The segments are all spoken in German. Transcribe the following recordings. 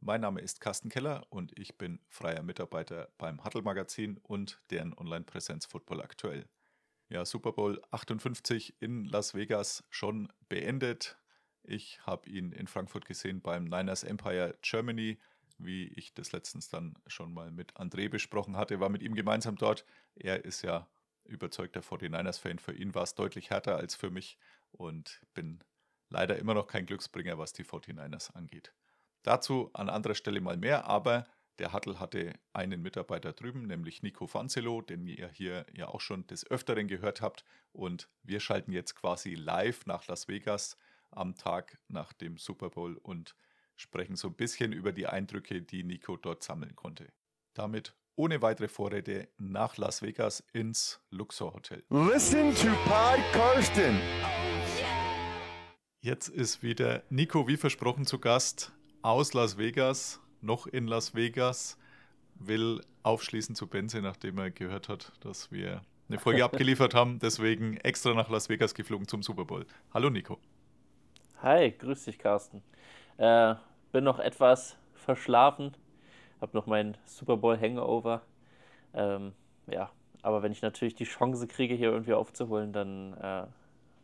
Mein Name ist Carsten Keller und ich bin freier Mitarbeiter beim Huddle Magazin und deren Online-Präsenz Football aktuell. Ja, Super Bowl 58 in Las Vegas schon beendet. Ich habe ihn in Frankfurt gesehen beim Niners Empire Germany, wie ich das letztens dann schon mal mit André besprochen hatte, war mit ihm gemeinsam dort. Er ist ja überzeugter 49ers-Fan. Für ihn war es deutlich härter als für mich und bin leider immer noch kein Glücksbringer, was die 49ers angeht. Dazu an anderer Stelle mal mehr, aber der Huddle hatte einen Mitarbeiter drüben, nämlich Nico Fanzelo, den ihr hier ja auch schon des Öfteren gehört habt. Und wir schalten jetzt quasi live nach Las Vegas am Tag nach dem Super Bowl und sprechen so ein bisschen über die Eindrücke, die Nico dort sammeln konnte. Damit ohne weitere Vorrede nach Las Vegas ins Luxor Hotel. Listen to Pod Karsten. Jetzt ist wieder Nico wie versprochen zu Gast aus Las Vegas, noch in Las Vegas, will aufschließen zu Benze, nachdem er gehört hat, dass wir eine Folge abgeliefert haben. Deswegen extra nach Las Vegas geflogen zum Super Bowl. Hallo Nico. Hi, grüß dich, Carsten. Äh, bin noch etwas verschlafen, hab noch meinen Super Bowl Hangover. Ähm, ja, aber wenn ich natürlich die Chance kriege, hier irgendwie aufzuholen, dann äh,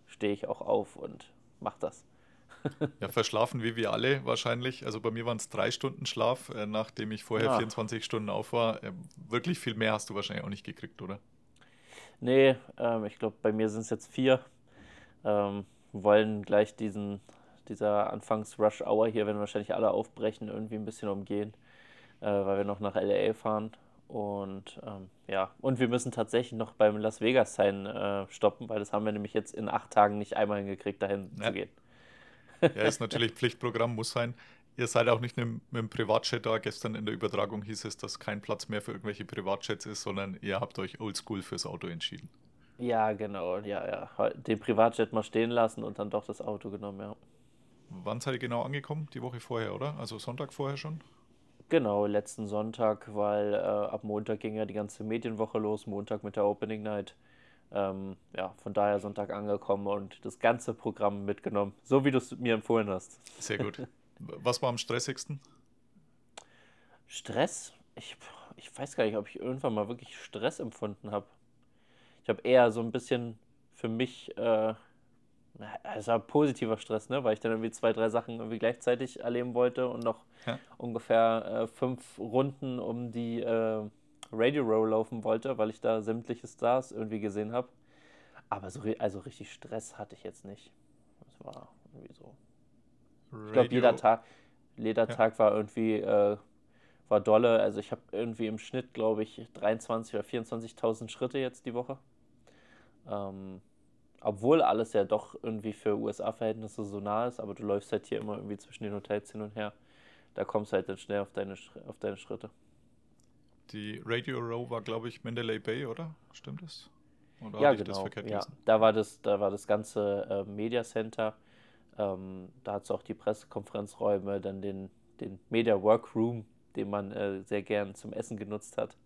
stehe ich auch auf und mach das. Ja, verschlafen wie wir alle wahrscheinlich. Also bei mir waren es drei Stunden Schlaf, äh, nachdem ich vorher Ja. 24 Stunden auf war. Äh, wirklich viel mehr hast du wahrscheinlich auch nicht gekriegt, oder? Nee, ähm, ich glaube, bei mir sind es jetzt vier. Ähm, wollen gleich diesen, dieser Anfangs-Rush-Hour hier, wenn wahrscheinlich alle aufbrechen, irgendwie ein bisschen umgehen, äh, weil wir noch nach LA fahren. Und ähm, ja, und wir müssen tatsächlich noch beim Las Vegas-Sein äh, stoppen, weil das haben wir nämlich jetzt in acht Tagen nicht einmal hingekriegt, dahin Ja. zu gehen. Ja, ist natürlich Pflichtprogramm, muss sein. Ihr seid auch nicht mit, dem- mit dem Privatjet da. Gestern in der Übertragung hieß es, dass kein Platz mehr für irgendwelche Privatjets ist, sondern ihr habt euch oldschool fürs Auto entschieden. Ja, genau, ja, ja. Heu- Den Privatjet mal stehen lassen und dann doch das Auto genommen, ja. Wann seid ihr genau angekommen? Die Woche vorher, oder? Also Sonntag vorher schon? Genau, letzten Sonntag, weil äh, ab Montag ging ja die ganze Medienwoche los, Montag mit der Opening Night. Ähm, ja, von daher Sonntag angekommen und das ganze Programm mitgenommen, so wie du es mir empfohlen hast. Sehr gut. Was war am stressigsten? Stress? Ich, ich weiß gar nicht, ob ich irgendwann mal wirklich Stress empfunden habe. Ich habe eher so ein bisschen für mich, äh, es war positiver Stress, ne? Weil ich dann irgendwie zwei, drei Sachen irgendwie gleichzeitig erleben wollte und noch Ja. ungefähr äh, fünf Runden um die äh, Radio Row laufen wollte, weil ich da sämtliche Stars irgendwie gesehen habe. Aber so, also richtig Stress hatte ich jetzt nicht. Das war irgendwie so. Ich glaube, jeder Tag, jeder Ja. Tag war irgendwie äh, war dolle. Also ich habe irgendwie im Schnitt, glaube ich, 23 oder 24.000 Schritte jetzt die Woche. Ähm, obwohl alles ja doch irgendwie für USA-Verhältnisse so nah ist, aber du läufst halt hier immer irgendwie zwischen den Hotels hin und her. Da kommst du halt dann schnell auf deine, auf deine Schritte. Die Radio Row war, glaube ich, Mandalay Bay, oder? Stimmt das? Oder Ja, das genau. verkehrt Ja. Da war das, da war das ganze äh, Media Center. Ähm, da hat es auch die Pressekonferenzräume, dann den, den Media Workroom, den man äh, sehr gern zum Essen genutzt hat.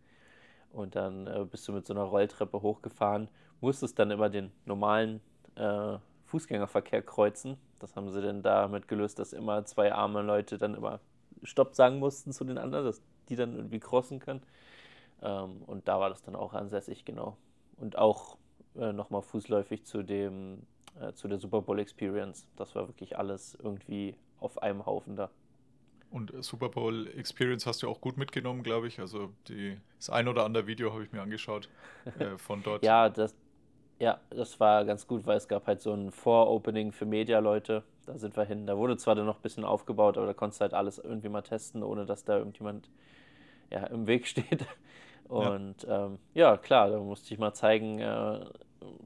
Und dann äh, bist du mit so einer Rolltreppe hochgefahren, musstest dann immer den normalen äh, Fußgängerverkehr kreuzen. Das haben sie dann damit gelöst, dass immer zwei arme Leute dann immer Stopp sagen mussten zu den anderen, dass die dann irgendwie crossen können. Ähm, und da war das dann auch ansässig, genau. Und auch äh, nochmal fußläufig zu dem, äh, zu der Super Bowl Experience. Das war wirklich alles irgendwie auf einem Haufen da. Und äh, Super Bowl Experience hast du auch gut mitgenommen, glaube ich. Also die, das ein oder andere Video habe ich mir angeschaut äh, von dort. Ja, das, ja, das war ganz gut, weil es gab halt so ein Vor-Opening für Media-Leute. Da sind wir hin. Da wurde zwar dann noch ein bisschen aufgebaut, aber da konntest du halt alles irgendwie mal testen, ohne dass da irgendjemand ja, im Weg steht. Und ja, ähm, ja klar, da musste ich mal zeigen, äh,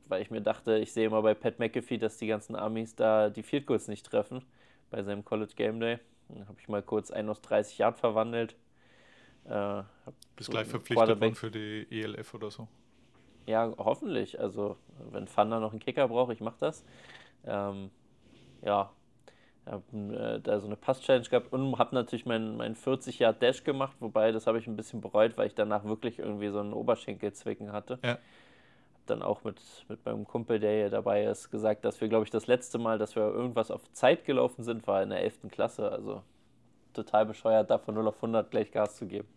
weil ich mir dachte, ich sehe immer bei Pat McAfee, dass die ganzen Amis da die Field Goals nicht treffen bei seinem College Game Day. Dann habe ich mal kurz einen aus 30 Yard verwandelt. Äh, Bist so gleich verpflichtet worden für die ELF oder so. Ja, hoffentlich. Also, wenn Thunder noch einen Kicker braucht, ich mache das. Ähm, ja, habe äh, da so eine Pass-Challenge gehabt und habe natürlich meinen mein 40 Yard Dash gemacht, wobei das habe ich ein bisschen bereut, weil ich danach wirklich irgendwie so einen Oberschenkelzwicken hatte. Ja. Hab dann auch mit, mit meinem Kumpel, der hier dabei ist, gesagt, dass wir, glaube ich, das letzte Mal, dass wir irgendwas auf Zeit gelaufen sind, war in der 11. Klasse. Also total bescheuert, da von 0 auf 100 gleich Gas zu geben.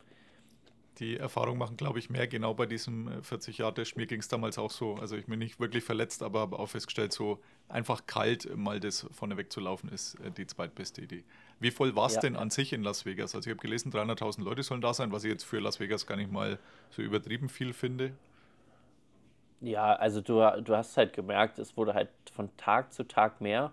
Die Erfahrung machen, glaube ich, mehr genau bei diesem 40 Jahre Dash. Mir ging es damals auch so. Also ich bin nicht wirklich verletzt, aber habe auch festgestellt, so einfach kalt mal das vorneweg zu laufen, ist äh, die zweitbeste Idee. Wie voll war es Ja. denn an sich in Las Vegas? Also ich habe gelesen, 300.000 Leute sollen da sein, was ich jetzt für Las Vegas gar nicht mal so übertrieben viel finde. Ja, also du, du hast halt gemerkt, es wurde halt von Tag zu Tag mehr.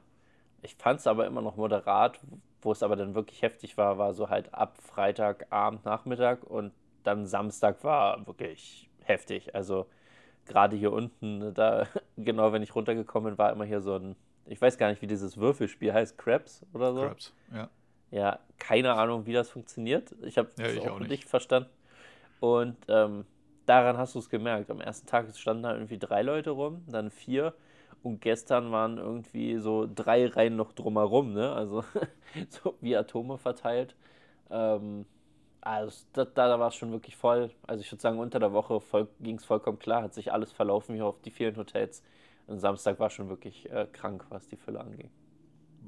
Ich fand es aber immer noch moderat. Wo es aber dann wirklich heftig war, war so halt ab Freitagabend, Nachmittag und dann Samstag war wirklich heftig. Also gerade hier unten, da genau wenn ich runtergekommen bin, war immer hier so ein, ich weiß gar nicht, wie dieses Würfelspiel heißt, Crabs oder so. Crabs, ja. Ja, keine Ahnung, wie das funktioniert. Ich habe Ja, es auch, auch nicht. nicht. verstanden. Und ähm, daran hast du es gemerkt. Am ersten Tag standen da irgendwie drei Leute rum, dann vier. Und gestern waren irgendwie so drei Reihen noch drumherum, ne? Also so wie Atome verteilt. Ähm, also da, da war es schon wirklich voll. Also ich würde sagen, unter der Woche voll, ging es vollkommen klar, hat sich alles verlaufen hier auf die vielen Hotels. Und Samstag war schon wirklich äh, krank, was die Fülle anging.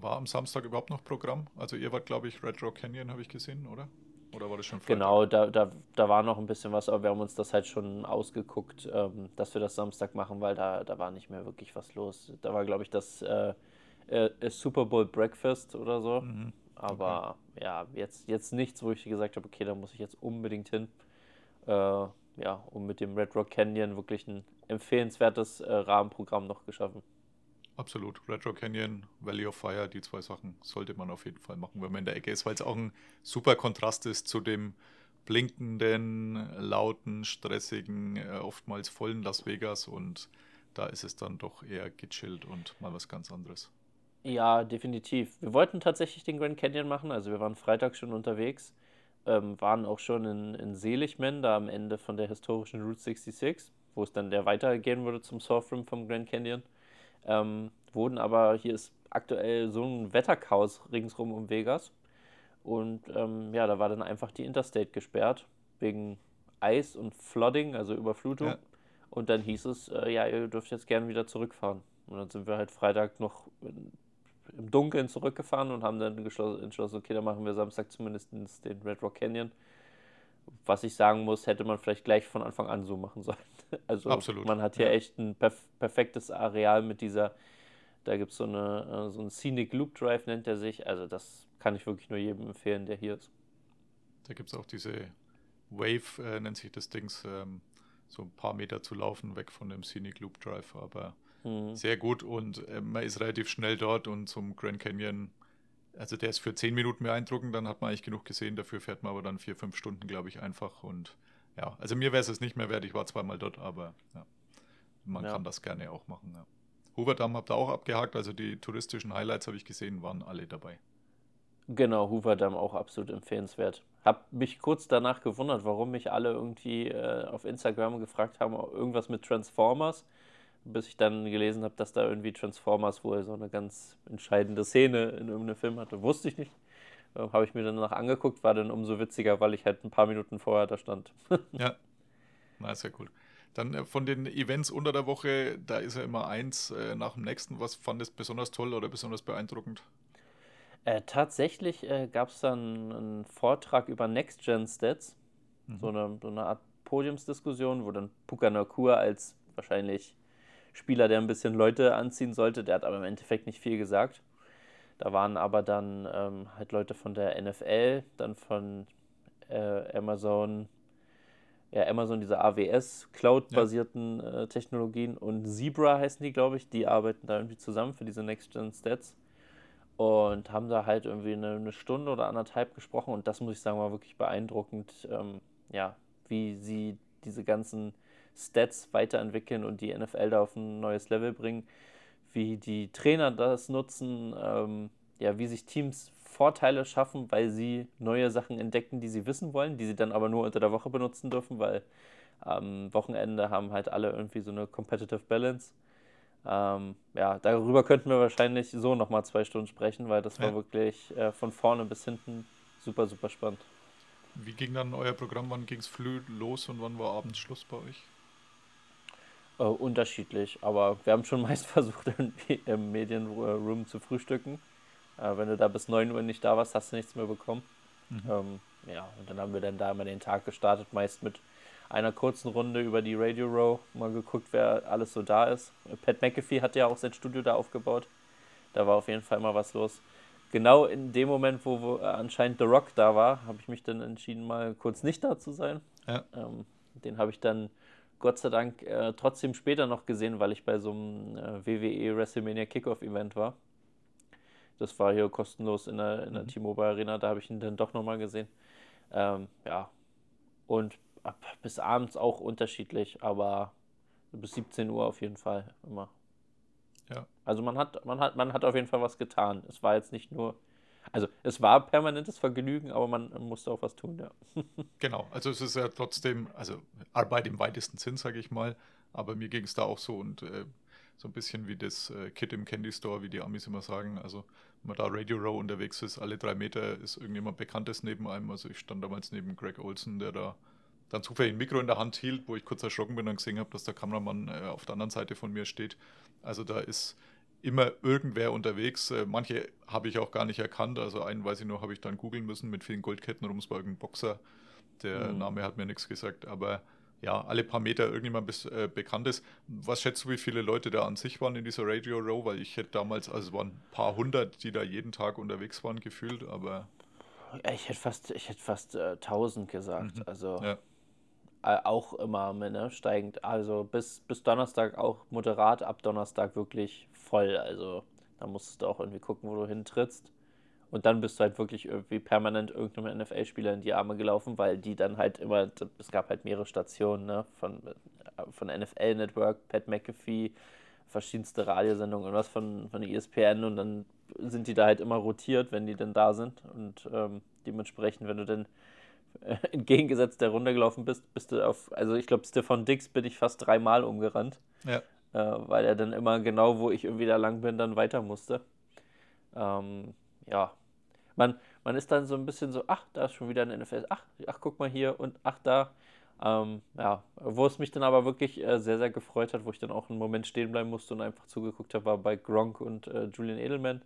War am Samstag überhaupt noch Programm? Also ihr wart, glaube ich, Red Rock Canyon, habe ich gesehen, oder? Oder war das schon Freitag? Genau, da, da, da war noch ein bisschen was, aber wir haben uns das halt schon ausgeguckt, ähm, dass wir das Samstag machen, weil da, da war nicht mehr wirklich was los. Da war, glaube ich, das äh, äh, Super Bowl Breakfast oder so. Mhm. Aber ja, jetzt, jetzt nichts, wo ich gesagt habe, okay, da muss ich jetzt unbedingt hin. Äh, ja, und mit dem Red Rock Canyon wirklich ein empfehlenswertes äh, Rahmenprogramm noch geschaffen. Absolut. Red Rock Canyon, Valley of Fire, die zwei Sachen sollte man auf jeden Fall machen, wenn man in der Ecke ist, weil es auch ein super Kontrast ist zu dem blinkenden, lauten, stressigen, äh, oftmals vollen Las Vegas und da ist es dann doch eher gechillt und mal was ganz anderes. Ja, definitiv. Wir wollten tatsächlich den Grand Canyon machen, also wir waren Freitag schon unterwegs, ähm, waren auch schon in, in Seligman, da am Ende von der historischen Route 66, wo es dann der weitergehen würde zum Rim vom Grand Canyon. Ähm, wurden aber, hier ist aktuell so ein Wetterchaos ringsrum um Vegas. Und ähm, ja, da war dann einfach die Interstate gesperrt, wegen Eis und Flooding, also Überflutung. Ja. Und dann hieß es, äh, ja, ihr dürft jetzt gern wieder zurückfahren. Und dann sind wir halt Freitag noch im Dunkeln zurückgefahren und haben dann entschlossen, okay, dann machen wir Samstag zumindest den Red Rock Canyon. Was ich sagen muss, hätte man vielleicht gleich von Anfang an so machen sollen. Also Absolut, man hat hier ja. echt ein perf perfektes Areal mit dieser, da gibt es so, eine, äh, so einen Scenic Loop Drive, nennt er sich. Also das kann ich wirklich nur jedem empfehlen, der hier ist. Da gibt es auch diese Wave, äh, nennt sich das Dings, ähm, so ein paar Meter zu laufen, weg von dem Scenic Loop Drive, aber Mhm. sehr gut und äh, man ist relativ schnell dort und zum Grand Canyon, also der ist für 10 Minuten beeindruckend, dann hat man eigentlich genug gesehen, dafür fährt man aber dann 4, 5 Stunden, glaube ich, einfach und ja, also mir wäre es nicht mehr wert, ich war zweimal dort, aber ja, man Ja. kann das gerne auch machen. Ja. Hooverdamm habt ihr auch abgehakt, also die touristischen Highlights habe ich gesehen, waren alle dabei. Genau, Hoover Dam auch absolut empfehlenswert. Hab mich kurz danach gewundert, warum mich alle irgendwie äh, auf Instagram gefragt haben, irgendwas mit Transformers, bis ich dann gelesen habe, dass da irgendwie Transformers wohl so eine ganz entscheidende Szene in irgendeinem Film hatte. Wusste ich nicht. Äh, Habe ich mir dann danach angeguckt, war dann umso witziger, weil ich halt ein paar Minuten vorher da stand. Ja, na, sehr cool. Dann äh, von den Events unter der Woche, da ist ja immer eins äh, nach dem nächsten. Was fandest besonders toll oder besonders beeindruckend? Äh, tatsächlich äh, gab es dann einen Vortrag über Next-Gen-Stats, so, eine, so eine Art Podiumsdiskussion, wo dann Puka Nakur als wahrscheinlich Spieler, der ein bisschen Leute anziehen sollte, der hat aber im Endeffekt nicht viel gesagt. Da waren aber dann ähm, halt Leute von der NFL, dann von äh, Amazon, ja, Amazon, diese AWS, Cloud-basierten äh, Technologien und Zebra heißen die, glaube ich, die arbeiten da irgendwie zusammen für diese Next-Gen-Stats und haben da halt irgendwie eine, eine Stunde oder anderthalb gesprochen. Und das muss ich sagen, war wirklich beeindruckend, ähm, ja, wie sie diese ganzen Stats weiterentwickeln und die NFL da auf ein neues Level bringen, wie die Trainer das nutzen, ähm, ja, wie sich Teams Vorteile schaffen, weil sie neue Sachen entdecken, die sie wissen wollen, die sie dann aber nur unter der Woche benutzen dürfen, weil am Wochenende haben halt alle irgendwie so eine Competitive Balance. Ähm, ja, darüber könnten wir wahrscheinlich so nochmal zwei Stunden sprechen, weil das war Ja. wirklich äh, von vorne bis hinten super, super spannend. Wie ging dann euer Programm? Wann ging es früh los und wann war abends Schluss bei euch? Äh, unterschiedlich, aber wir haben schon meist versucht, im Medienroom zu frühstücken. Äh, wenn du da bis 9 Uhr nicht da warst, hast du nichts mehr bekommen. Ähm, ja, und dann haben wir dann da immer den Tag gestartet, meist mit einer kurzen Runde über die Radio Row, mal geguckt, wer alles so da ist. Pat McAfee hat ja auch sein Studio da aufgebaut. Da war auf jeden Fall immer was los. Genau in dem Moment, wo, wo äh, anscheinend The Rock da war, habe ich mich dann entschieden, mal kurz nicht da zu sein. Ja. Ähm, den habe ich dann Gott sei Dank äh, trotzdem später noch gesehen, weil ich bei so einem äh, WWE WrestleMania Kickoff Event war. Das war hier kostenlos in der, in der T-Mobile Arena, da habe ich ihn dann doch nochmal gesehen. Ähm, ja, und ab, bis abends auch unterschiedlich, aber bis 17 Uhr auf jeden Fall immer. Ja. Also man hat, man hat, man hat auf jeden Fall was getan. Es war jetzt nicht nur, also es war permanentes Vergnügen, aber man musste auch was tun, ja. Genau, also es ist ja trotzdem, also Arbeit im weitesten Sinn, sage ich mal, aber mir ging es da auch so und äh, so ein bisschen wie das äh, Kid im Candy Store, wie die Amis immer sagen. Also wenn man da Radio Row unterwegs ist, alle drei Meter ist irgendjemand Bekanntes neben einem. Also ich stand damals neben Greg Olson, der da dann zufällig ein Mikro in der Hand hielt, wo ich kurz erschrocken bin und gesehen habe, dass der Kameramann äh, auf der anderen Seite von mir steht. Also da ist immer irgendwer unterwegs. Äh, manche habe ich auch gar nicht erkannt. Also einen weiß ich noch, habe ich dann googeln müssen mit vielen Goldketten rum. Es war irgendein Boxer. Der Mhm. Name hat mir nichts gesagt. Aber ja, alle paar Meter irgendjemand bis, äh, bekannt ist. Was schätzt du, wie viele Leute da an sich waren in dieser Radio Row? Weil ich hätte damals, also es waren ein paar hundert, die da jeden Tag unterwegs waren, gefühlt. Aber Ich hätte fast, ich hätte fast äh, 1000 gesagt. Also ja, äh, auch immer ne, steigend. Also bis, bis Donnerstag auch moderat, ab Donnerstag wirklich voll. Also da musstest du auch irgendwie gucken, wo du hintrittst. Und dann bist du halt wirklich irgendwie permanent irgendeinem NFL-Spieler in die Arme gelaufen, weil die dann halt immer, es gab halt mehrere Stationen, ne, von, von NFL Network, Pat McAfee, verschiedenste Radiosendungen und was von, von ESPN und dann sind die da halt immer rotiert, wenn die denn da sind. Und ähm, dementsprechend, wenn du dann äh, entgegengesetzt der Runde gelaufen bist, bist du auf, also ich glaube, Stefan Dix bin ich fast dreimal umgerannt, ja, äh, weil er dann immer genau, wo ich irgendwie da lang bin, dann weiter musste. Ähm, ja, man, man ist dann so ein bisschen so, ach, da ist schon wieder ein NFL, ach, ach, guck mal hier und ach, da. Ähm, ja, wo es mich dann aber wirklich äh, sehr, sehr gefreut hat, wo ich dann auch einen Moment stehen bleiben musste und einfach zugeguckt habe, war bei Gronk und äh, Julian Edelman.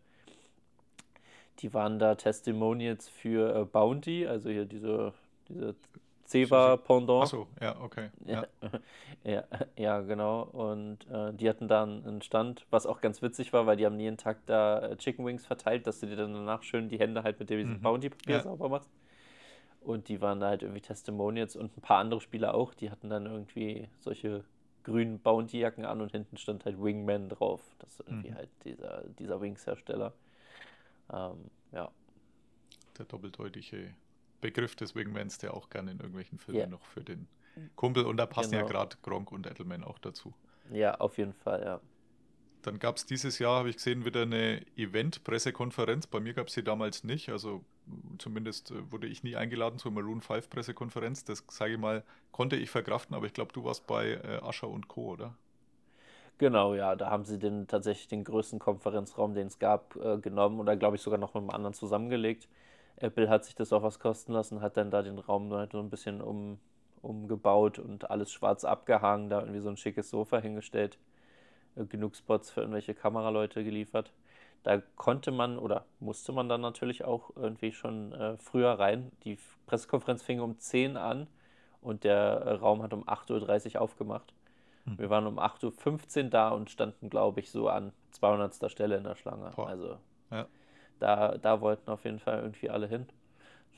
Die waren da Testimonials für äh, Bounty, also hier diese, diese Ceva-Pendant. achso, ja, okay. Ja. Ja, ja, genau. Und äh, die hatten da einen Stand, was auch ganz witzig war, weil die haben jeden Tag da äh, Chicken Wings verteilt, dass du dir dann danach schön die Hände halt mit diesem Mhm. Bounty-Papier Ja. sauber machst. Und die waren da halt irgendwie Testimonials und ein paar andere Spieler auch, die hatten dann irgendwie solche grünen Bounty-Jacken an und hinten stand halt Wingman drauf. Das ist irgendwie Mhm. halt dieser, dieser Wings-Hersteller. Ähm, ja. Der doppeldeutige Begriff des Wingmans, der auch gerne in irgendwelchen Filmen Ja. noch für den Kumpel, und da passen ja Genau. gerade Gronk und Edelman auch dazu. ja, auf jeden Fall, ja. Dann gab es dieses Jahr, habe ich gesehen, wieder eine Event-Pressekonferenz. Bei mir gab es sie damals nicht. Also m, zumindest äh, wurde ich nie eingeladen zur Maroon 5 Pressekonferenz. Das, sage ich mal, konnte ich verkraften, aber ich glaube, du warst bei äh, Ascher und Co., oder? Genau, ja, da haben sie den tatsächlich den größten Konferenzraum, den es gab, äh, genommen oder glaube ich sogar noch mit einem anderen zusammengelegt. Apple hat sich das auch was kosten lassen, hat dann da den Raum halt so ein bisschen um, umgebaut und alles schwarz abgehangen, da irgendwie so ein schickes Sofa hingestellt, äh, genug Spots für irgendwelche Kameraleute geliefert. Da konnte man oder musste man dann natürlich auch irgendwie schon äh, früher rein. Die Pressekonferenz fing um 10 an und der äh, Raum hat um 8.30 Uhr aufgemacht. Wir waren um 8.15 Uhr da und standen, glaube ich, so an 200. Stelle in der Schlange. Boah. Also Ja. Da, da wollten auf jeden Fall irgendwie alle hin.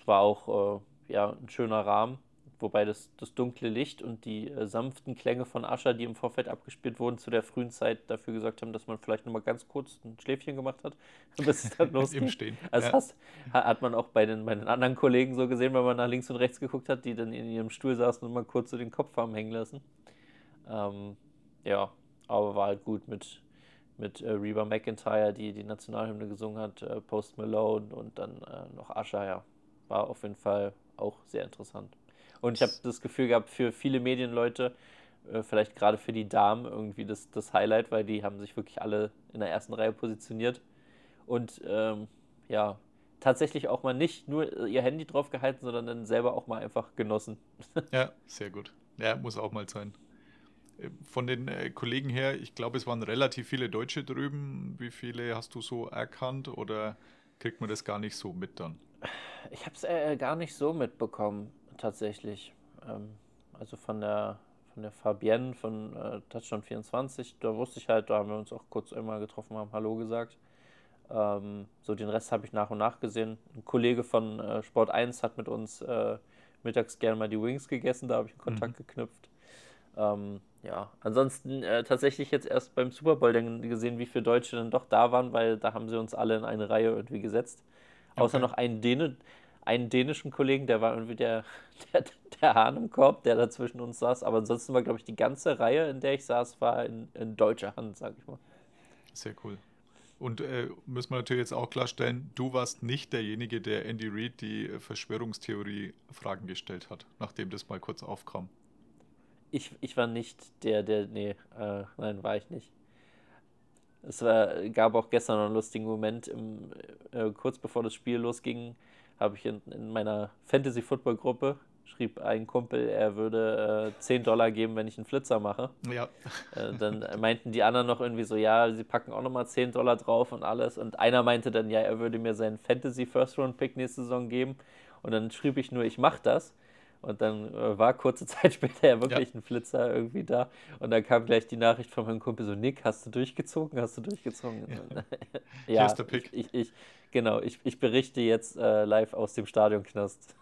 Es war auch äh, ja, ein schöner Rahmen, wobei das, das dunkle Licht und die äh, sanften Klänge von Ascher, die im Vorfeld abgespielt wurden, zu der frühen Zeit dafür gesorgt haben, dass man vielleicht nochmal ganz kurz ein Schläfchen gemacht hat, bis es dann losging. Im Stehen. Also Ja. hast, ha- hat man auch bei den, bei den anderen Kollegen so gesehen, wenn man nach links und rechts geguckt hat, die dann in ihrem Stuhl saßen und mal kurz so den Kopf haben hängen lassen. Ähm, ja, aber war halt gut mit mit äh, Reba McIntyre, die die Nationalhymne gesungen hat, äh, Post Malone und dann äh, noch Asher, ja. War auf jeden Fall auch sehr interessant. Und ich habe das Gefühl gehabt, für viele Medienleute, äh, vielleicht gerade für die Damen, irgendwie das, das Highlight, weil die haben sich wirklich alle in der ersten Reihe positioniert. Und ähm, ja, tatsächlich auch mal nicht nur ihr Handy drauf gehalten, sondern dann selber auch mal einfach genossen. Ja, sehr gut. Ja, muss auch mal sein. Äh, Von den äh, Kollegen her, ich glaube, es waren relativ viele Deutsche drüben. Wie viele hast du so erkannt oder kriegt man das gar nicht so mit dann? Ich habe es äh, gar nicht so mitbekommen, tatsächlich. Ähm, also von der, von der Fabienne von äh, Touchdown 24, da wusste ich halt, da haben wir uns auch kurz einmal getroffen, haben Hallo gesagt. Ähm, so den Rest habe ich nach und nach gesehen. Ein Kollege von äh, Sport 1 hat mit uns äh, mittags gerne mal die Wings gegessen, da habe ich einen Kontakt geknüpft. Ähm, ja, ansonsten äh, tatsächlich jetzt erst beim Super Bowl dann gesehen, wie viele Deutsche dann doch da waren, weil da haben sie uns alle in eine Reihe irgendwie gesetzt. Außer Okay. noch einen, Däne, einen dänischen Kollegen, der war irgendwie der, der, der Hahn im Korb, der da zwischen uns saß. Aber ansonsten war, glaube ich, die ganze Reihe, in der ich saß, war in, in deutscher Hand, sag ich mal. Sehr cool. Und äh, müssen wir natürlich jetzt auch klarstellen, du warst nicht derjenige, der Andy Reid die äh, Verschwörungstheorie-Fragen gestellt hat, nachdem das mal kurz aufkam. Ich, ich war nicht der, der, nee, äh, nein, war ich nicht. Es war, gab auch gestern noch einen lustigen Moment, im, äh, kurz bevor das Spiel losging, habe ich in, in meiner Fantasy-Football-Gruppe, schrieb ein Kumpel, er würde äh, 10 Dollar geben, wenn ich einen Flitzer mache. Ja, Äh, dann meinten die anderen noch irgendwie so, ja, sie packen auch nochmal 10 Dollar drauf und alles. Und einer meinte dann, ja, er würde mir seinen Fantasy First Round Pick nächste Saison geben. Und dann schrieb ich nur, ich mach das. Und dann äh, war kurze Zeit später ja wirklich ein Flitzer irgendwie da. Und dann kam gleich die Nachricht von meinem Kumpel so, Nick, hast du durchgezogen? Hast du durchgezogen? Ja, ist der Pick. Ich, ich, genau, ich, ich berichte jetzt äh, live aus dem Stadionknast.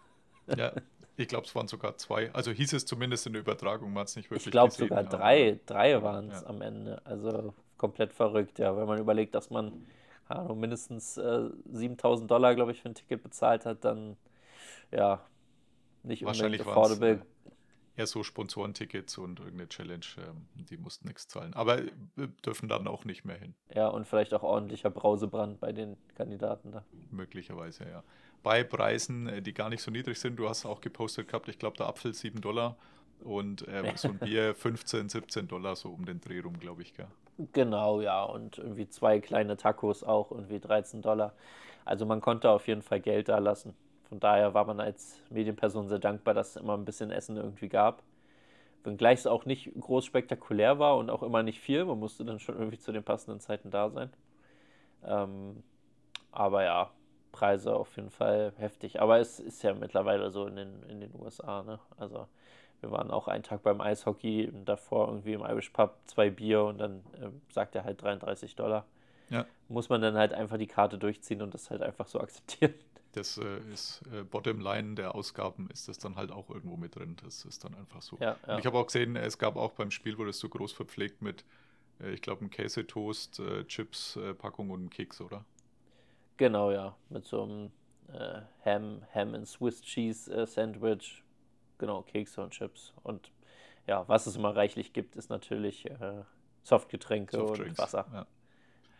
ja. Ich glaube, es waren sogar zwei. Also hieß es zumindest in der Übertragung, man hat es nicht wirklich Ich glaube sogar drei, drei waren es Ja. am Ende. Also komplett verrückt, ja. Wenn man überlegt, dass man Ahnung, mindestens äh, 7000 Dollar, glaube ich, für ein Ticket bezahlt hat, dann ja, nicht Wahrscheinlich affordable. eher so Sponsorentickets und irgendeine Challenge, ähm, die mussten nichts zahlen. Aber äh, dürfen dann auch nicht mehr hin, Ja, und vielleicht auch ordentlicher Brausebrand bei den Kandidaten da. möglicherweise, ja. Bei Preisen, äh, die gar nicht so niedrig sind, du hast auch gepostet gehabt, ich glaube, der Apfel 7 Dollar und ähm, so ein Bier 15, 17 Dollar, so um den Dreh rum, glaube ich, gell. Genau, ja, und irgendwie zwei kleine Tacos auch, irgendwie 13 Dollar. Also man konnte auf jeden Fall Geld da lassen. Von daher war man als Medienperson sehr dankbar, dass es immer ein bisschen Essen irgendwie gab. Wenngleich es auch nicht groß spektakulär war und auch immer nicht viel. Man musste dann schon irgendwie zu den passenden Zeiten da sein. Ähm, aber ja, Preise auf jeden Fall heftig. Aber es ist ja mittlerweile so in den, in den USA, ne? Also wir waren auch einen Tag beim Eishockey, davor irgendwie im Irish Pub zwei Bier und dann äh, sagt er halt 33 Dollar. Ja. Muss man dann halt einfach die Karte durchziehen und das halt einfach so akzeptieren. Das äh, ist äh, Bottomline der Ausgaben, ist das dann halt auch irgendwo mit drin. Das ist dann einfach so. Ja, ja. Und ich habe auch gesehen, es gab auch beim Spiel, wurde es so groß verpflegt mit, äh, ich glaube, einem Käsetoast, äh, Chips, äh, Packung und einem Keks, oder? Genau, ja. Mit so einem äh, Ham, Ham and Swiss Cheese Sandwich. Genau, Kekse und Chips. Und ja, was es immer reichlich gibt, ist natürlich Softgetränke und. Wasser. Ja.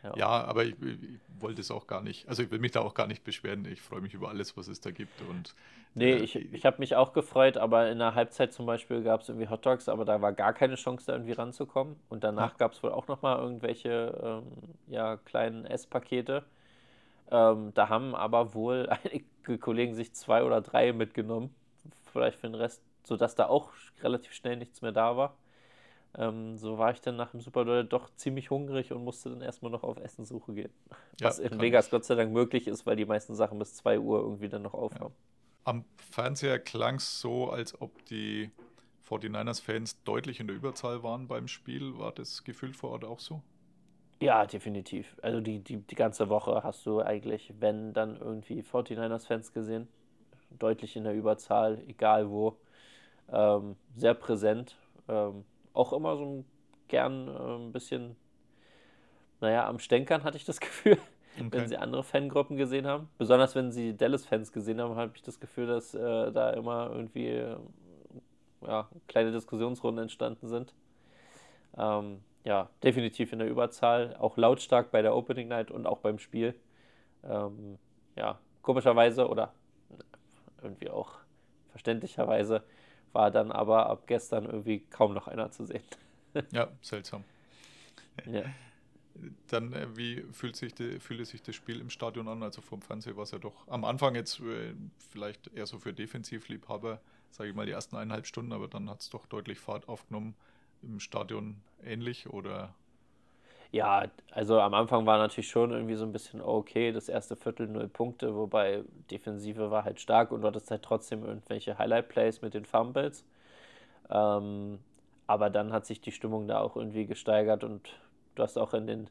Ja. Ja, aber ich, ich wollte es auch gar nicht, also ich will mich da auch gar nicht beschweren. Ich freue mich über alles, was es da gibt. Und Nee, äh, ich, ich habe mich auch gefreut, aber in der Halbzeit zum Beispiel gab es irgendwie Hot Dogs, aber da war gar keine Chance, da irgendwie ranzukommen. Und danach Ja. gab es wohl auch nochmal irgendwelche ähm, ja, kleinen Esspakete. Ähm, da haben aber wohl einige Kollegen sich zwei oder drei mitgenommen, vielleicht für den Rest, sodass da auch relativ schnell nichts mehr da war. Ähm, so war ich dann nach dem Super Bowl doch ziemlich hungrig und musste dann erstmal noch auf Essenssuche gehen. Ja, Was in Vegas. Gott sei Dank möglich ist, weil die meisten Sachen bis 2 Uhr irgendwie dann noch aufhaben. am Fernseher klang es so, als ob die 49ers-Fans deutlich in der Überzahl waren beim Spiel. War das Gefühl vor Ort auch so? Ja, definitiv. Also die, die, die ganze Woche hast du eigentlich, wenn dann irgendwie 49ers-Fans gesehen. Deutlich in der Überzahl, egal wo. Ähm, sehr präsent. Ähm, auch immer so ein, gern äh, ein bisschen, naja, am Stänkern hatte ich das Gefühl, wenn Okay. sie andere Fangruppen gesehen haben. Besonders wenn sie Dallas-Fans gesehen haben, habe ich das Gefühl, dass äh, da immer irgendwie äh, ja, kleine Diskussionsrunden entstanden sind. Ähm, ja, definitiv in der Überzahl, auch lautstark bei der Opening Night und auch beim Spiel. Ähm, ja, komischerweise oder irgendwie auch verständlicherweise war dann aber ab gestern irgendwie kaum noch einer zu sehen. Ja, seltsam. ja. Dann, äh, wie fühlt sich, die, fühlte sich das Spiel im Stadion an? Also vom Fernseher war es ja doch am Anfang jetzt äh, vielleicht eher so für Defensivliebhaber, sage ich mal, die ersten eineinhalb Stunden, aber dann hat es doch deutlich Fahrt aufgenommen. Im Stadion ähnlich oder? Ja, also am Anfang war natürlich schon irgendwie so ein bisschen okay, das erste Viertel null Punkte, wobei Defensive war halt stark und du hattest halt trotzdem irgendwelche Highlight-Plays mit den Fumbles. Ähm, aber dann hat sich die Stimmung da auch irgendwie gesteigert und du hast auch in den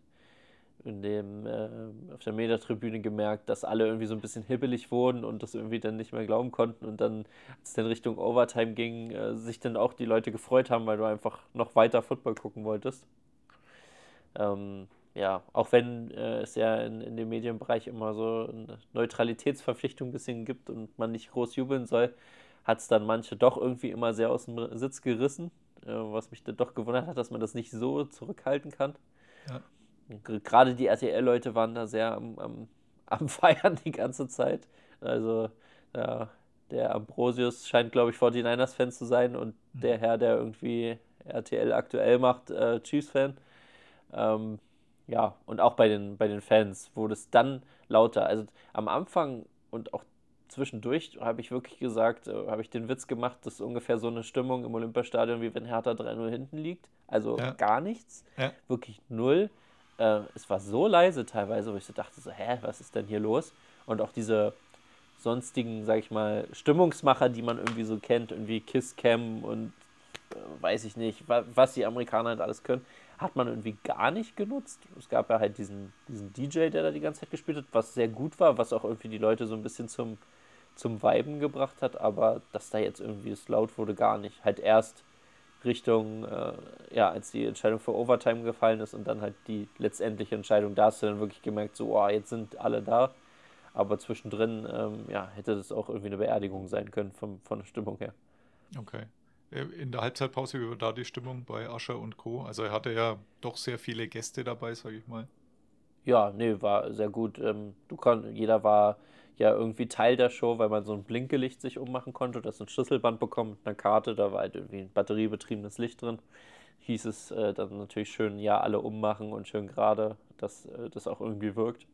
in dem, äh, auf der Metatribüne gemerkt, dass alle irgendwie so ein bisschen hibbelig wurden und das irgendwie dann nicht mehr glauben konnten und dann, als es dann Richtung Overtime ging, äh, sich dann auch die Leute gefreut haben, weil du einfach noch weiter Football gucken wolltest. Ähm, ja, auch wenn äh, es ja in, in dem Medienbereich immer so eine Neutralitätsverpflichtung ein bisschen gibt und man nicht groß jubeln soll, hat es dann manche doch irgendwie immer sehr aus dem Sitz gerissen, äh, was mich dann doch gewundert hat, dass man das nicht so zurückhalten kann. Ja. Gerade die RTL-Leute waren da sehr am, am, am, Feiern die ganze Zeit. Also ja, der Ambrosius scheint, glaube ich, 49ers-Fan zu sein und mhm. der Herr, der irgendwie RTL aktuell macht, äh, Chiefs-Fan. Ähm, ja, und auch bei den, bei den Fans wurde es dann lauter. Also am Anfang und auch zwischendurch habe ich wirklich gesagt, äh, habe ich den Witz gemacht, das ist ungefähr so eine Stimmung im Olympiastadion, wie wenn Hertha 3-0 hinten liegt. Also ja. gar nichts. Ja. Wirklich null. Äh, es war so leise teilweise, wo ich so dachte, so, hä, was ist denn hier los? Und auch diese sonstigen, sag ich mal, Stimmungsmacher, die man irgendwie so kennt, irgendwie Kiss Cam und äh, weiß ich nicht, was die Amerikaner halt alles können, hat man irgendwie gar nicht genutzt. Es gab ja halt diesen, diesen DJ, der da die ganze Zeit gespielt hat, was sehr gut war, was auch irgendwie die Leute so ein bisschen zum, zum Weiben gebracht hat, aber dass da jetzt irgendwie es laut wurde, gar nicht. Halt erst Richtung, äh, ja, als die Entscheidung für Overtime gefallen ist und dann halt die letztendliche Entscheidung, da hast du dann wirklich gemerkt, so, oh, jetzt sind alle da. Aber zwischendrin, ähm, ja, hätte das auch irgendwie eine Beerdigung sein können vom, von der Stimmung her. Okay. Äh, in der Halbzeitpause, wie war da die Stimmung bei Ascher und Co.? Also er hatte ja doch sehr viele Gäste dabei, sage ich mal. Ja, nee, war sehr gut. Ähm, du kann, jeder war ja irgendwie Teil der Show, weil man so ein Blinkelicht sich ummachen konnte. Das ein Schlüsselband bekommen mit einer Karte, da war halt irgendwie ein batteriebetriebenes Licht drin. Hieß es äh, dann natürlich schön, ja, alle ummachen und schön gerade, dass äh, das auch irgendwie wirkt.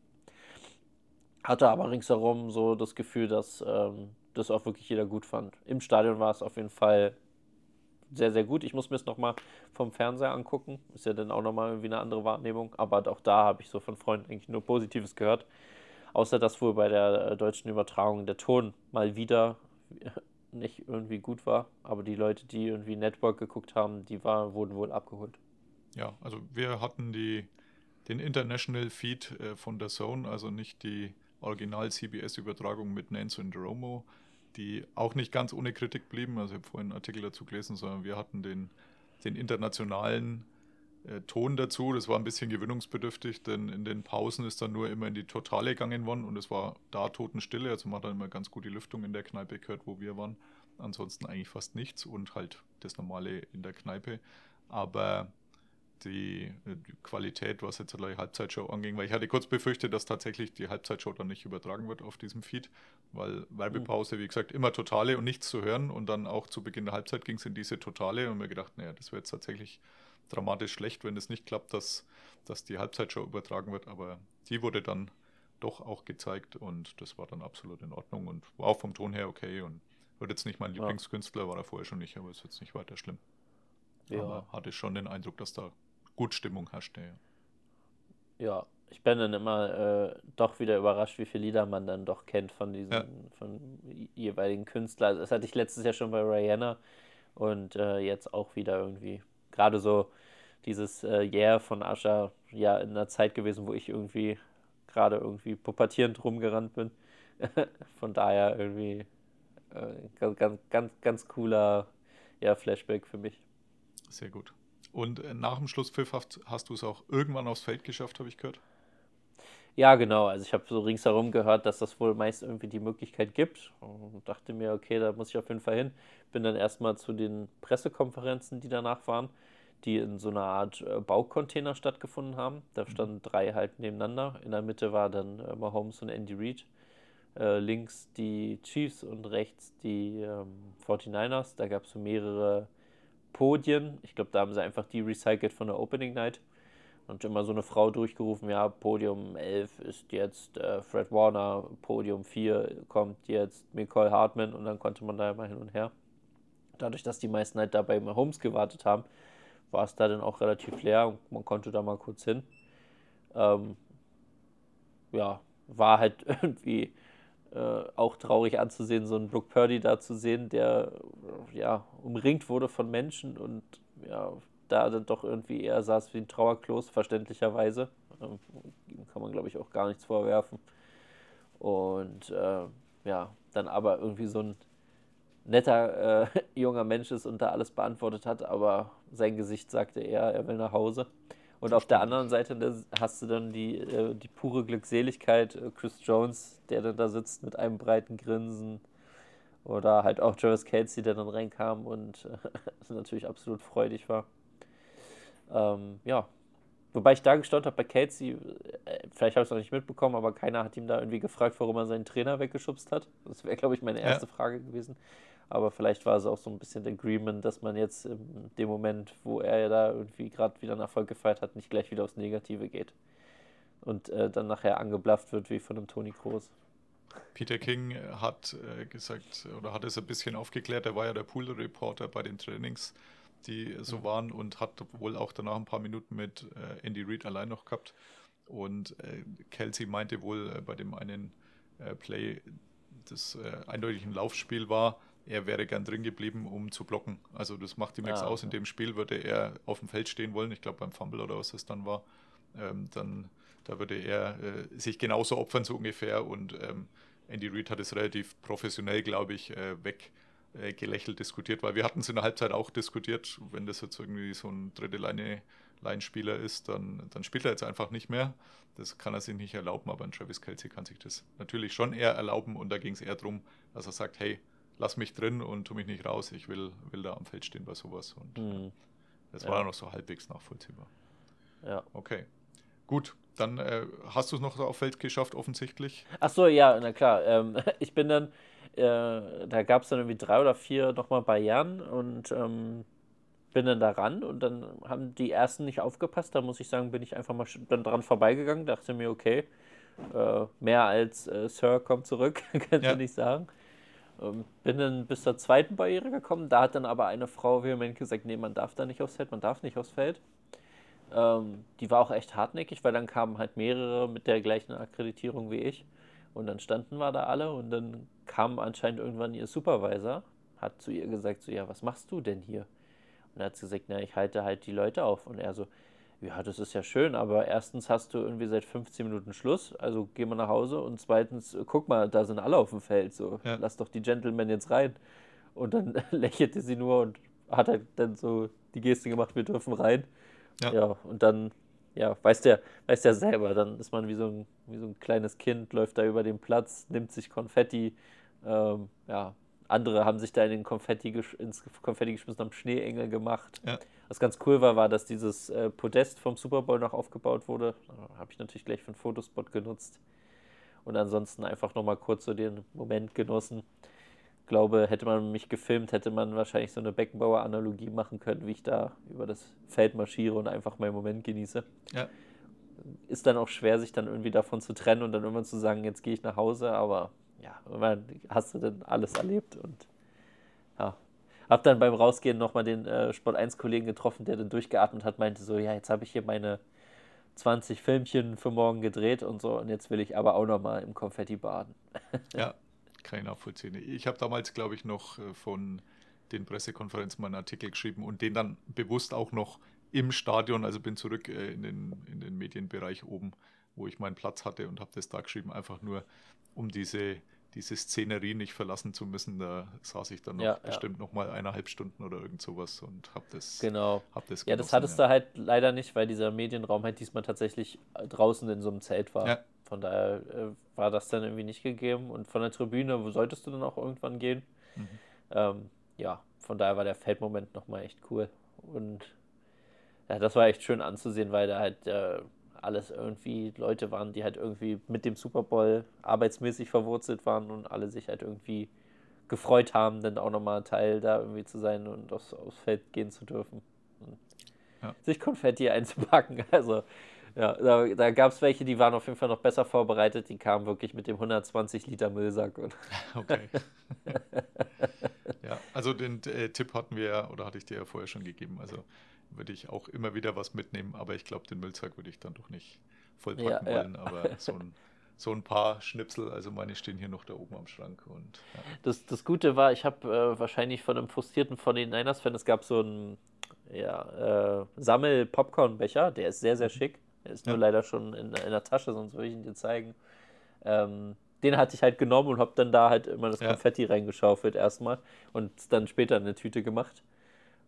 Hatte aber ringsherum so das Gefühl, dass ähm, das auch wirklich jeder gut fand. Im Stadion war es auf jeden Fall sehr, sehr gut. Ich muss mir es nochmal vom Fernseher angucken. Ist ja dann auch nochmal irgendwie eine andere Wahrnehmung. Aber auch da habe ich so von Freunden eigentlich nur Positives gehört. Außer dass wohl bei der äh, deutschen Übertragung der Ton mal wieder nicht irgendwie gut war. Aber die Leute, die irgendwie Network geguckt haben, die war, wurden wohl abgeholt. Ja, also wir hatten die, den International Feed äh, von der Zone, also nicht die Original-CBS-Übertragung mit Nance und Romo, die auch nicht ganz ohne Kritik blieben. Also ich habe vorhin einen Artikel dazu gelesen, sondern wir hatten den, den internationalen äh, Ton dazu. Das war ein bisschen gewöhnungsbedürftig, denn in den Pausen ist dann nur immer in die Totale gegangen worden und es war da Totenstille. Also man hat dann immer ganz gut die Lüftung in der Kneipe gehört, wo wir waren. Ansonsten eigentlich fast nichts und halt das Normale in der Kneipe. Aber die, äh, die, Qualität, was jetzt die Halbzeitshow anging, weil ich hatte kurz befürchtet, dass tatsächlich die Halbzeitshow dann nicht übertragen wird auf diesem Feed, weil Werbepause, wie gesagt, immer totale und nichts zu hören und dann auch zu Beginn der Halbzeit ging es in diese totale und mir gedacht, naja, das wird jetzt tatsächlich dramatisch schlecht, wenn es nicht klappt, dass, dass die Halbzeitshow übertragen wird, aber die wurde dann doch auch gezeigt und das war dann absolut in Ordnung und war auch vom Ton her okay und wird jetzt nicht mein Lieblingskünstler, war er vorher schon nicht, aber ist jetzt nicht weiter schlimm. Ja. Aber hatte schon den Eindruck, dass da gut Stimmung herrschte. Ja. ja, ich bin dann immer äh, doch wieder überrascht, wie viele Lieder man dann doch kennt von diesen ja. von jeweiligen Künstlern. Also das hatte ich letztes Jahr schon bei Rihanna und äh, jetzt auch wieder irgendwie. Gerade so dieses äh, Yeah von Asha, ja, in einer Zeit gewesen, wo ich irgendwie gerade irgendwie pubertierend rumgerannt bin. von daher irgendwie äh, ganz, ganz, ganz, ganz cooler ja, Flashback für mich. Sehr gut. Und äh, nach dem Schlusspfiff hast, hast du es auch irgendwann aufs Feld geschafft, habe ich gehört? Ja, genau. Also ich habe so ringsherum gehört, dass das wohl meist irgendwie die Möglichkeit gibt und dachte mir, okay, da muss ich auf jeden Fall hin. Bin dann erstmal zu den Pressekonferenzen, die danach waren. die in so einer Art äh, Baucontainer stattgefunden haben. Da standen drei halt nebeneinander. In der Mitte war dann äh, Mahomes und Andy Reid. Äh, links die Chiefs und rechts die ähm, 49ers. Da gab es so mehrere Podien. Ich glaube, da haben sie einfach die recycelt von der Opening Night. Und immer so eine Frau durchgerufen, ja, Podium 11 ist jetzt äh, Fred Warner, Podium 4 kommt jetzt Nicole Hartman und dann konnte man da immer hin und her. Dadurch, dass die meisten halt da bei Mahomes gewartet haben, war es da dann auch relativ leer und man konnte da mal kurz hin. Ähm, ja, war halt irgendwie äh, auch traurig anzusehen, so einen Brooke Purdy da zu sehen, der ja umringt wurde von Menschen und ja, da dann doch irgendwie eher saß wie ein Trauerklos, verständlicherweise. Ähm, kann man, glaube ich, auch gar nichts vorwerfen. Und äh, ja, dann aber irgendwie so ein netter äh, junger Mensch ist und da alles beantwortet hat, aber sein Gesicht sagte eher, er will nach Hause. Und auf der anderen Seite hast du dann die, äh, die pure Glückseligkeit, äh, Chris Jones, der dann da sitzt mit einem breiten Grinsen. Oder halt auch Travis Kelsey, der dann reinkam und äh, natürlich absolut freudig war. Ähm, ja, wobei ich da gestaunt habe bei äh, vielleicht habe ich es noch nicht mitbekommen, aber keiner hat ihm da irgendwie gefragt, warum er seinen Trainer weggeschubst hat. Das wäre, glaube ich, meine erste ja. Frage gewesen. Aber vielleicht war es auch so ein bisschen Agreement, dass man jetzt in dem Moment, wo er ja da irgendwie gerade wieder einen Erfolg gefeiert hat, nicht gleich wieder aufs Negative geht. Und äh, dann nachher angeblafft wird wie von einem Toni Kroos. Peter King hat äh, gesagt oder hat es ein bisschen aufgeklärt, er war ja der Pool-Reporter bei den Trainings, die so mhm. waren und hat wohl auch danach ein paar Minuten mit äh, Andy Reid allein noch gehabt. Und äh, Kelsey meinte wohl äh, bei dem einen äh, Play, das eindeutig ein Laufspiel war, er wäre gern drin geblieben, um zu blocken. Also das macht ihm nichts ah, aus. In dem Spiel würde er auf dem Feld stehen wollen. Ich glaube beim Fumble oder was es dann war. Ähm, dann da würde er äh, sich genauso opfern so ungefähr. Und ähm, Andy Reid hat es relativ professionell, glaube ich, äh, weggelächelt äh, diskutiert, weil wir hatten es in der Halbzeit auch diskutiert. Wenn das jetzt irgendwie so ein dritte Leine Laienspieler ist, dann, dann spielt er jetzt einfach nicht mehr. Das kann er sich nicht erlauben, aber ein Travis Kelsey kann sich das natürlich schon eher erlauben und da ging es eher darum, dass er sagt, hey, lass mich drin und tu mich nicht raus. Ich will, will da am Feld stehen bei sowas. Und mhm. das war ja. noch so halbwegs nachvollziehbar. Ja. Okay. Gut, dann äh, hast du es noch auf Feld geschafft, offensichtlich. Ach so, ja, na klar. Ähm, ich bin dann, äh, da gab es dann irgendwie drei oder vier nochmal Barrieren und ähm, bin dann da ran und dann haben die ersten nicht aufgepasst. Da muss ich sagen, bin ich einfach mal dann dran vorbeigegangen, dachte mir, okay, äh, mehr als äh, Sir kommt zurück, kannst ja. du nicht sagen. Ähm, bin dann bis zur zweiten Barriere gekommen. Da hat dann aber eine Frau vehement gesagt, nee, man darf da nicht aufs Feld, man darf nicht aufs Feld. Ähm, die war auch echt hartnäckig, weil dann kamen halt mehrere mit der gleichen Akkreditierung wie ich. Und dann standen wir da alle und dann kam anscheinend irgendwann ihr Supervisor, hat zu ihr gesagt, so, ja, was machst du denn hier? Und dann hat sie gesagt, na, ich halte halt die Leute auf. Und er so, ja, das ist ja schön, aber erstens hast du irgendwie seit 15 Minuten Schluss, also geh mal nach Hause und zweitens, äh, guck mal, da sind alle auf dem Feld, so, ja. lass doch die Gentlemen jetzt rein. Und dann lächelte sie nur und hat halt dann so die Geste gemacht, wir dürfen rein. Ja, ja und dann, ja, weiß der, weiß der selber, dann ist man wie so, ein, wie so ein kleines Kind, läuft da über den Platz, nimmt sich Konfetti, ähm, ja, andere haben sich da in den Konfetti, ins Konfetti geschmissen, haben Schneeengel gemacht. Ja. Was ganz cool war, war, dass dieses äh, Podest vom Super Bowl noch aufgebaut wurde. Habe ich natürlich gleich für einen Fotospot genutzt. Und ansonsten einfach nochmal kurz so den Moment genossen. Ich glaube, hätte man mich gefilmt, hätte man wahrscheinlich so eine Beckenbauer-Analogie machen können, wie ich da über das Feld marschiere und einfach meinen Moment genieße. Ja. Ist dann auch schwer, sich dann irgendwie davon zu trennen und dann irgendwann zu sagen, jetzt gehe ich nach Hause, aber ja, irgendwann hast du dann alles erlebt und ja, hab dann beim Rausgehen nochmal den äh, Sport 1-Kollegen getroffen, der dann durchgeatmet hat, meinte so, ja, jetzt habe ich hier meine 20 Filmchen für morgen gedreht und so und jetzt will ich aber auch nochmal im Konfetti baden. ja, kann ich nachvollziehen. Ich habe damals, glaube ich, noch äh, von den Pressekonferenzen meinen Artikel geschrieben und den dann bewusst auch noch im Stadion, also bin zurück äh, in, den, in den Medienbereich oben, wo ich meinen Platz hatte und habe das da geschrieben, einfach nur um diese diese Szenerie nicht verlassen zu müssen. Da saß ich dann noch ja, bestimmt ja. noch mal eineinhalb Stunden oder irgend sowas und habe das. Genau. Hab das ja, das hattest ja. du halt leider nicht, weil dieser Medienraum halt diesmal tatsächlich draußen in so einem Zelt war. Ja. Von daher äh, war das dann irgendwie nicht gegeben. Und von der Tribüne, wo solltest du dann auch irgendwann gehen? Mhm. Ähm, ja, von daher war der Feldmoment nochmal echt cool. Und ja, das war echt schön anzusehen, weil da halt äh, alles irgendwie Leute waren, die halt irgendwie mit dem Super Bowl arbeitsmäßig verwurzelt waren und alle sich halt irgendwie gefreut haben, dann auch nochmal Teil da irgendwie zu sein und aufs, aufs Feld gehen zu dürfen. Ja. Sich Konfetti einzupacken. Also, ja, da, da gab es welche, die waren auf jeden Fall noch besser vorbereitet. Die kamen wirklich mit dem 120 Liter Müllsack. Und okay. ja, also den äh, Tipp hatten wir ja, oder hatte ich dir ja vorher schon gegeben. Also würde ich auch immer wieder was mitnehmen, aber ich glaube, den Müllsack würde ich dann doch nicht vollpacken ja, wollen. Ja. Aber so ein, so ein paar Schnipsel, also meine stehen hier noch da oben am Schrank. Und, ja. das, das Gute war, ich habe äh, wahrscheinlich von einem frustrierten von den Niners-Fan, es gab so einen ja, äh, Sammel-Popcorn-Becher, der ist sehr, sehr mhm. schick. Der ist nur leider schon in, in der Tasche, sonst würde ich ihn dir zeigen. Ähm, den hatte ich halt genommen und habe dann da halt immer das Konfetti reingeschaufelt erstmal und dann später eine Tüte gemacht.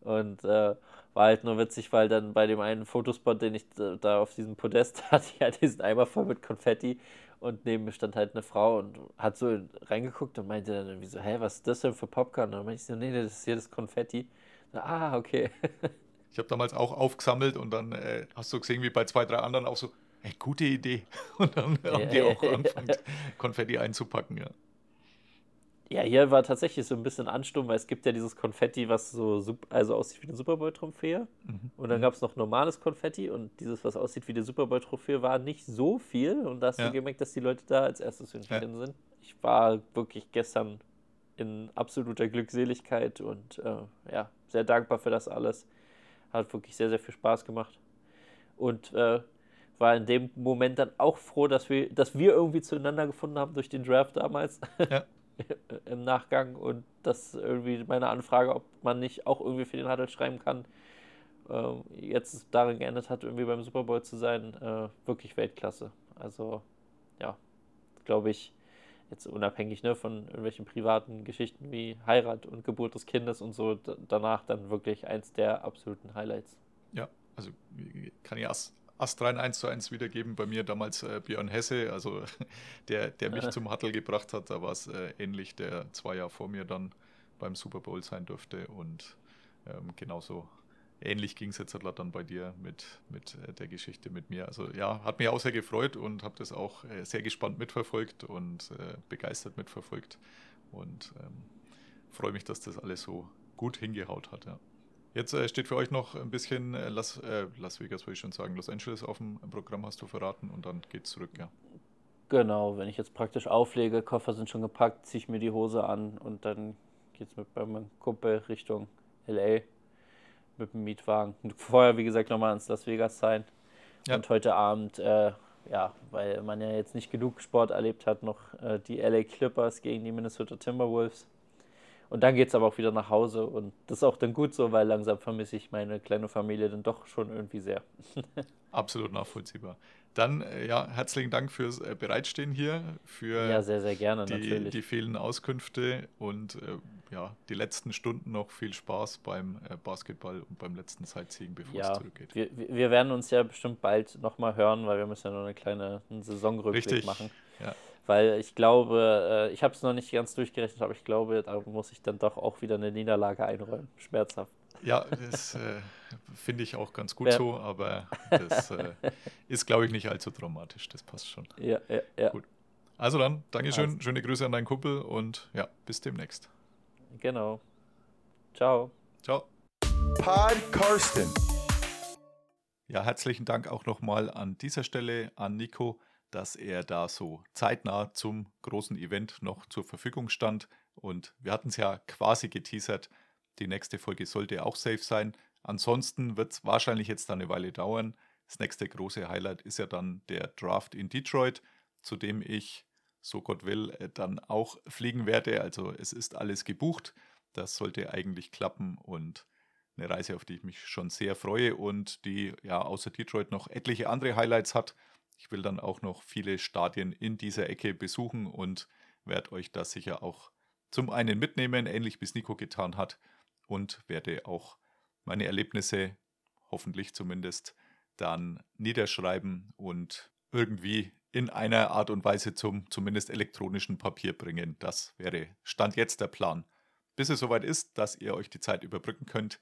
Und äh, war halt nur witzig, weil dann bei dem einen Fotospot, den ich da auf diesem Podest hatte, ich halt diesen Eimer voll mit Konfetti und neben mir stand halt eine Frau und hat so reingeguckt und meinte dann irgendwie so, hä, was ist das denn für Popcorn? Und dann meinte ich so, nee, das ist hier das Konfetti. So, ah, okay. Ich habe damals auch aufgesammelt und dann äh, hast du gesehen, wie bei zwei, drei anderen auch so, ey, gute Idee. Und dann haben die auch angefangen, Konfetti einzupacken, ja. Ja, hier war tatsächlich so ein bisschen Ansturm, weil es gibt ja dieses Konfetti, was so also aussieht wie eine Super Bowl-Trophäe. Mhm. Und dann gab es noch normales Konfetti und dieses, was aussieht wie eine Super Bowl-Trophäe, war nicht so viel. Und da hast ja. du gemerkt, dass die Leute da als erstes hinstehen ja. sind. Ich war wirklich gestern in absoluter Glückseligkeit und äh, ja, sehr dankbar für das alles. Hat wirklich sehr, sehr viel Spaß gemacht. Und äh, war in dem Moment dann auch froh, dass wir, dass wir irgendwie zueinander gefunden haben durch den Draft damals. Ja. im Nachgang und das irgendwie meine Anfrage, ob man nicht auch irgendwie für den Huddle schreiben kann, äh, jetzt darin geändert hat, irgendwie beim Super Bowl zu sein, äh, wirklich Weltklasse. Also ja, glaube ich, jetzt unabhängig ne, von irgendwelchen privaten Geschichten wie Heirat und Geburt des Kindes und so, danach dann wirklich eins der absoluten Highlights. Ja, also kann ich erst astrein 1 zu 1 wiedergeben. Bei mir damals äh, Björn Hesse, also der, der mich zum Hattel gebracht hat. Da war es äh, ähnlich, der zwei Jahre vor mir dann beim Super Bowl sein durfte. Und ähm, genauso ähnlich ging es jetzt halt dann bei dir mit, mit äh, der Geschichte mit mir. Also ja, hat mich auch sehr gefreut und habe das auch äh, sehr gespannt mitverfolgt und äh, begeistert mitverfolgt. Und ähm, freue mich, dass das alles so gut hingehaut hat. Ja. Jetzt äh, steht für euch noch ein bisschen äh, Las, äh, Las Vegas, würde ich schon sagen, Los Angeles auf dem Programm, hast du verraten, und dann geht's zurück, ja. Genau, wenn ich jetzt praktisch auflege, Koffer sind schon gepackt, ziehe ich mir die Hose an und dann geht's mit meinem Kumpel Richtung LA mit dem Mietwagen. Und vorher, wie gesagt, nochmal ins Las Vegas sein. Ja. Und heute Abend, äh, ja, weil man ja jetzt nicht genug Sport erlebt hat, noch äh, die LA Clippers gegen die Minnesota Timberwolves. Und dann geht es aber auch wieder nach Hause und das ist auch dann gut so, weil langsam vermisse ich meine kleine Familie dann doch schon irgendwie sehr. Absolut nachvollziehbar. Dann, äh, ja, herzlichen Dank fürs äh, Bereitstehen hier, für ja, sehr, sehr gerne, die, natürlich. die vielen Auskünfte und äh, ja, die letzten Stunden noch viel Spaß beim Basketball und beim letzten Sightseeing, bevor ja, es zurückgeht. Wir, wir werden uns ja bestimmt bald nochmal hören, weil wir müssen ja noch eine kleine Saisonrückblick Richtig. machen. Ja. Weil ich glaube, äh, ich habe es noch nicht ganz durchgerechnet, aber ich glaube, da muss ich dann doch auch wieder eine Niederlage einräumen. Schmerzhaft. Ja, das äh, finde ich auch ganz gut ja. so, aber das äh, ist, glaube ich, nicht allzu dramatisch. Das passt schon. Ja, ja, ja. Gut. Also dann, Dankeschön, also. schöne Grüße an deinen Kumpel und ja, bis demnächst. Genau. Ciao. Ciao. Pod Karsten. Ja, herzlichen Dank auch nochmal an dieser Stelle an Nico dass er da so zeitnah zum großen Event noch zur Verfügung stand. Und wir hatten es ja quasi geteasert. Die nächste Folge sollte auch safe sein. Ansonsten wird es wahrscheinlich jetzt eine Weile dauern. Das nächste große Highlight ist ja dann der Draft in Detroit, zu dem ich, so Gott will, äh, dann auch fliegen werde. Also es ist alles gebucht. Das sollte eigentlich klappen und eine Reise, auf die ich mich schon sehr freue und die ja außer Detroit noch etliche andere Highlights hat. Ich will dann auch noch viele Stadien in dieser Ecke besuchen und werde euch das sicher auch zum einen mitnehmen, ähnlich wie es Nico getan hat, und werde auch meine Erlebnisse, hoffentlich zumindest, dann niederschreiben und irgendwie in einer Art und Weise zum zumindest elektronischen Papier bringen. Das wäre Stand jetzt der Plan. Bis es soweit ist, dass ihr euch die Zeit überbrücken könnt,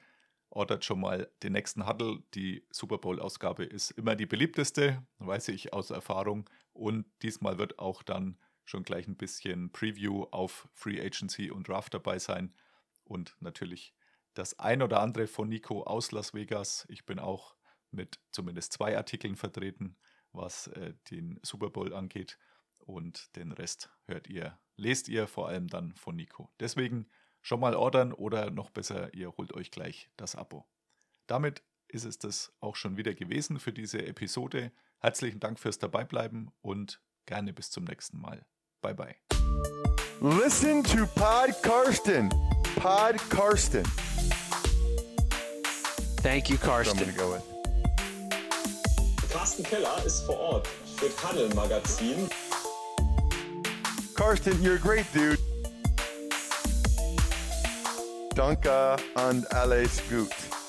ordert schon mal den nächsten Huddle. Die Super Bowl-Ausgabe ist immer die beliebteste, weiß ich aus Erfahrung. Und diesmal wird auch dann schon gleich ein bisschen Preview auf Free Agency und Draft dabei sein. Und natürlich das ein oder andere von Nico aus Las Vegas. Ich bin auch mit zumindest zwei Artikeln vertreten, was äh, den Super Bowl angeht. Und den Rest hört ihr, lest ihr vor allem dann von Nico. Deswegen schon mal ordern oder noch besser, ihr holt euch gleich das Abo. Damit ist es das auch schon wieder gewesen für diese Episode. Herzlichen Dank fürs Dabeibleiben und gerne bis zum nächsten Mal. Bye bye. Listen to Pod Karsten. Pod Karsten. Thank you, Karsten. go with. Carsten Keller ist vor Ort für Paddel Magazin. Karsten, you're a great dude. Danke and alles gut.